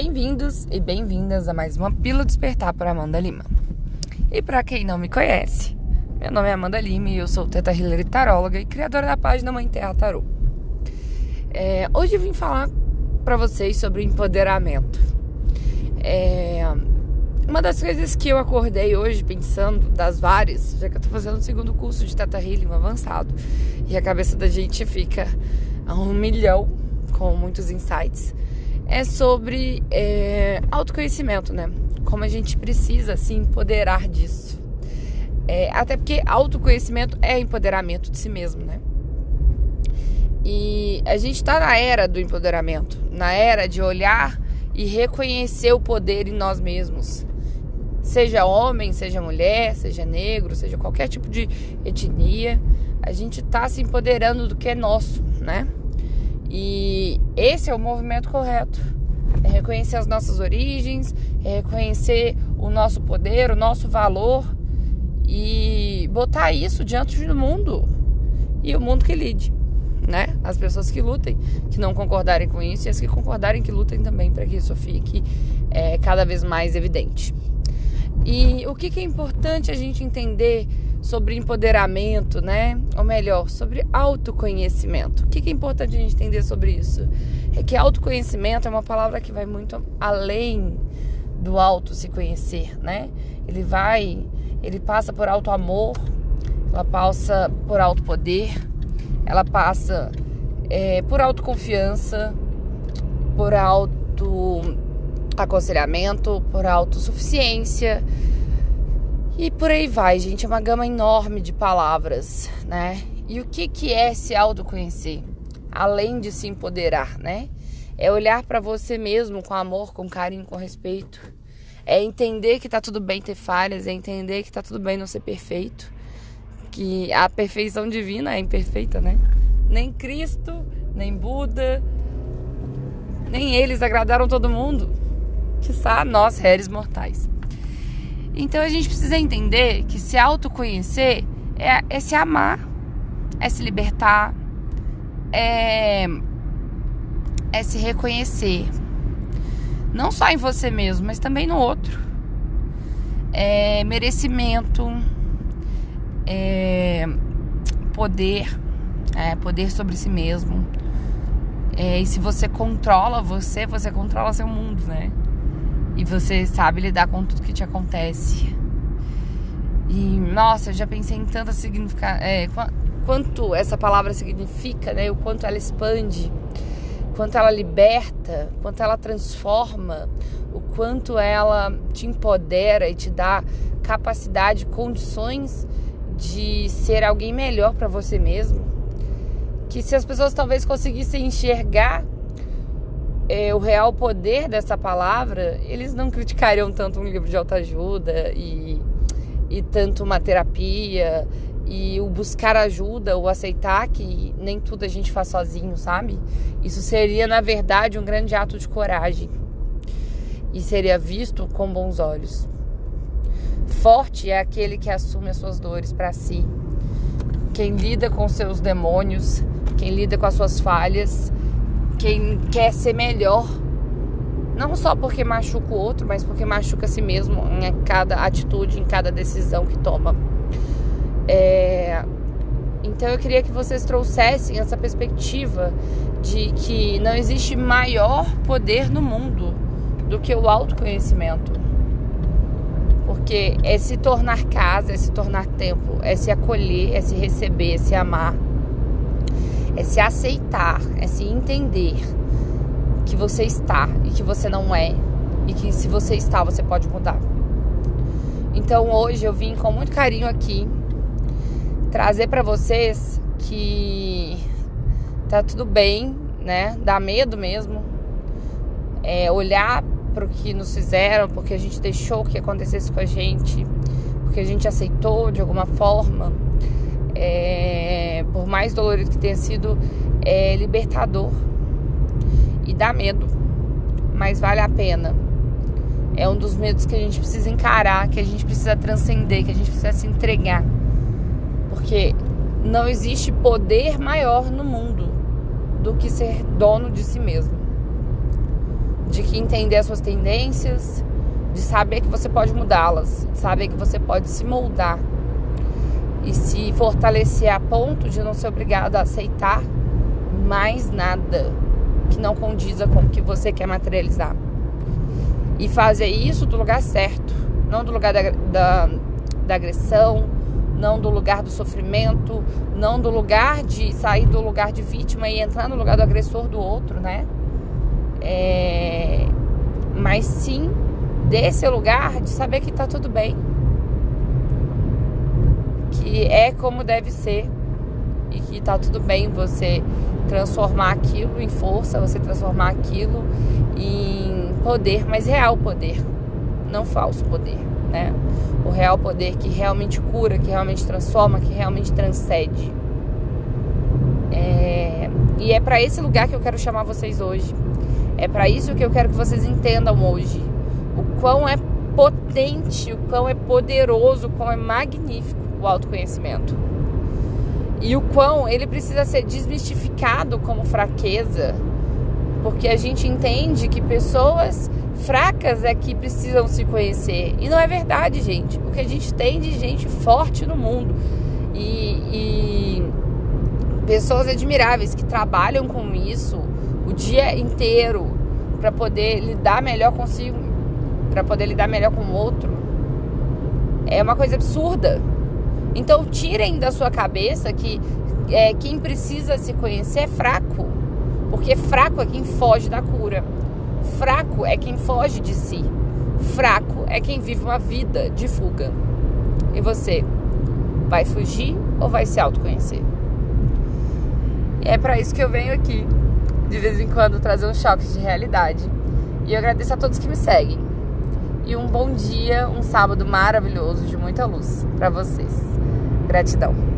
Bem-vindos e bem-vindas a mais uma Pílula Despertar por Amanda Lima. E para quem não me conhece, meu nome é Amanda Lima e eu sou Teta Hillary Taróloga e criadora da página Mãe Terra Tarô. É, hoje eu vim falar para vocês sobre empoderamento. É, uma das coisas que eu acordei hoje pensando, das várias, já que eu tô fazendo o segundo curso de Teta Healing avançado, e a cabeça da gente fica a um milhão com muitos insights é sobre é, autoconhecimento, né? Como a gente precisa se empoderar disso. É, até porque autoconhecimento é empoderamento de si mesmo, né? E a gente está na era do empoderamento, na era de olhar e reconhecer o poder em nós mesmos. Seja homem, seja mulher, seja negro, seja qualquer tipo de etnia, a gente está se empoderando do que é nosso, né? E esse é o movimento correto. É reconhecer as nossas origens, é reconhecer o nosso poder, o nosso valor e botar isso diante do mundo e o mundo que lide, né? As pessoas que lutem, que não concordarem com isso e as que concordarem que lutem também para que isso fique é, cada vez mais evidente. E o que, que é importante a gente entender sobre empoderamento, né? Ou melhor, sobre autoconhecimento. O que é importante a gente entender sobre isso? É que autoconhecimento é uma palavra que vai muito além do auto se conhecer, né? Ele vai, ele passa por auto amor, ela passa por auto poder, ela passa é, por autoconfiança, por auto aconselhamento, por autossuficiência, e por aí vai, gente, é uma gama enorme de palavras, né? E o que, que é se autoconhecer? Além de se empoderar, né? É olhar para você mesmo com amor, com carinho, com respeito. É entender que tá tudo bem ter falhas, é entender que tá tudo bem não ser perfeito. Que a perfeição divina é imperfeita, né? Nem Cristo, nem Buda, nem eles agradaram todo mundo. Que nós, réis mortais. Então a gente precisa entender que se autoconhecer é, é se amar, é se libertar, é, é se reconhecer. Não só em você mesmo, mas também no outro. É merecimento, é poder, é poder sobre si mesmo. É, e se você controla você, você controla seu mundo, né? E você sabe lidar com tudo que te acontece. E nossa, eu já pensei em tanta significar, é, quanto essa palavra significa, né? O quanto ela expande, quanto ela liberta, quanto ela transforma, o quanto ela te empodera e te dá capacidade, condições de ser alguém melhor para você mesmo. Que se as pessoas talvez conseguissem enxergar é, o real poder dessa palavra, eles não criticariam tanto um livro de autoajuda e, e tanto uma terapia e o buscar ajuda, o aceitar que nem tudo a gente faz sozinho, sabe? Isso seria, na verdade, um grande ato de coragem e seria visto com bons olhos. Forte é aquele que assume as suas dores para si, quem lida com seus demônios, quem lida com as suas falhas quem quer ser melhor, não só porque machuca o outro, mas porque machuca a si mesmo em cada atitude, em cada decisão que toma. É... Então eu queria que vocês trouxessem essa perspectiva de que não existe maior poder no mundo do que o autoconhecimento. Porque é se tornar casa, é se tornar tempo, é se acolher, é se receber, é se amar é se aceitar, é se entender que você está e que você não é e que se você está você pode mudar. Então hoje eu vim com muito carinho aqui trazer para vocês que tá tudo bem, né? Dá medo mesmo. É olhar para o que nos fizeram, porque a gente deixou que acontecesse com a gente, porque a gente aceitou de alguma forma é, por mais dolorido que tenha sido, é libertador e dá medo, mas vale a pena. É um dos medos que a gente precisa encarar, que a gente precisa transcender, que a gente precisa se entregar. Porque não existe poder maior no mundo do que ser dono de si mesmo. De que entender as suas tendências, de saber que você pode mudá-las, de saber que você pode se moldar e se fortalecer a ponto de não ser obrigado a aceitar mais nada que não condiza com o que você quer materializar. E fazer isso do lugar certo, não do lugar da, da, da agressão, não do lugar do sofrimento, não do lugar de sair do lugar de vítima e entrar no lugar do agressor do outro, né? É... Mas sim desse lugar de saber que tá tudo bem, que é como deve ser e que tá tudo bem você transformar aquilo em força, você transformar aquilo em poder, mas real poder, não falso poder, né? O real poder que realmente cura, que realmente transforma, que realmente transcende. É... E é para esse lugar que eu quero chamar vocês hoje. É para isso que eu quero que vocês entendam hoje. O quão é potente, o quão é poderoso, o quão é magnífico o autoconhecimento. E o quão ele precisa ser desmistificado como fraqueza, porque a gente entende que pessoas fracas é que precisam se conhecer. E não é verdade, gente. O que a gente tem de gente forte no mundo e, e pessoas admiráveis que trabalham com isso o dia inteiro para poder lidar melhor consigo, para poder lidar melhor com o outro. É uma coisa absurda. Então tirem da sua cabeça que é, quem precisa se conhecer é fraco. Porque fraco é quem foge da cura. Fraco é quem foge de si. Fraco é quem vive uma vida de fuga. E você vai fugir ou vai se autoconhecer? E é para isso que eu venho aqui, de vez em quando, trazer um choque de realidade. E eu agradeço a todos que me seguem. E um bom dia, um sábado maravilhoso de muita luz para vocês. Gratidão.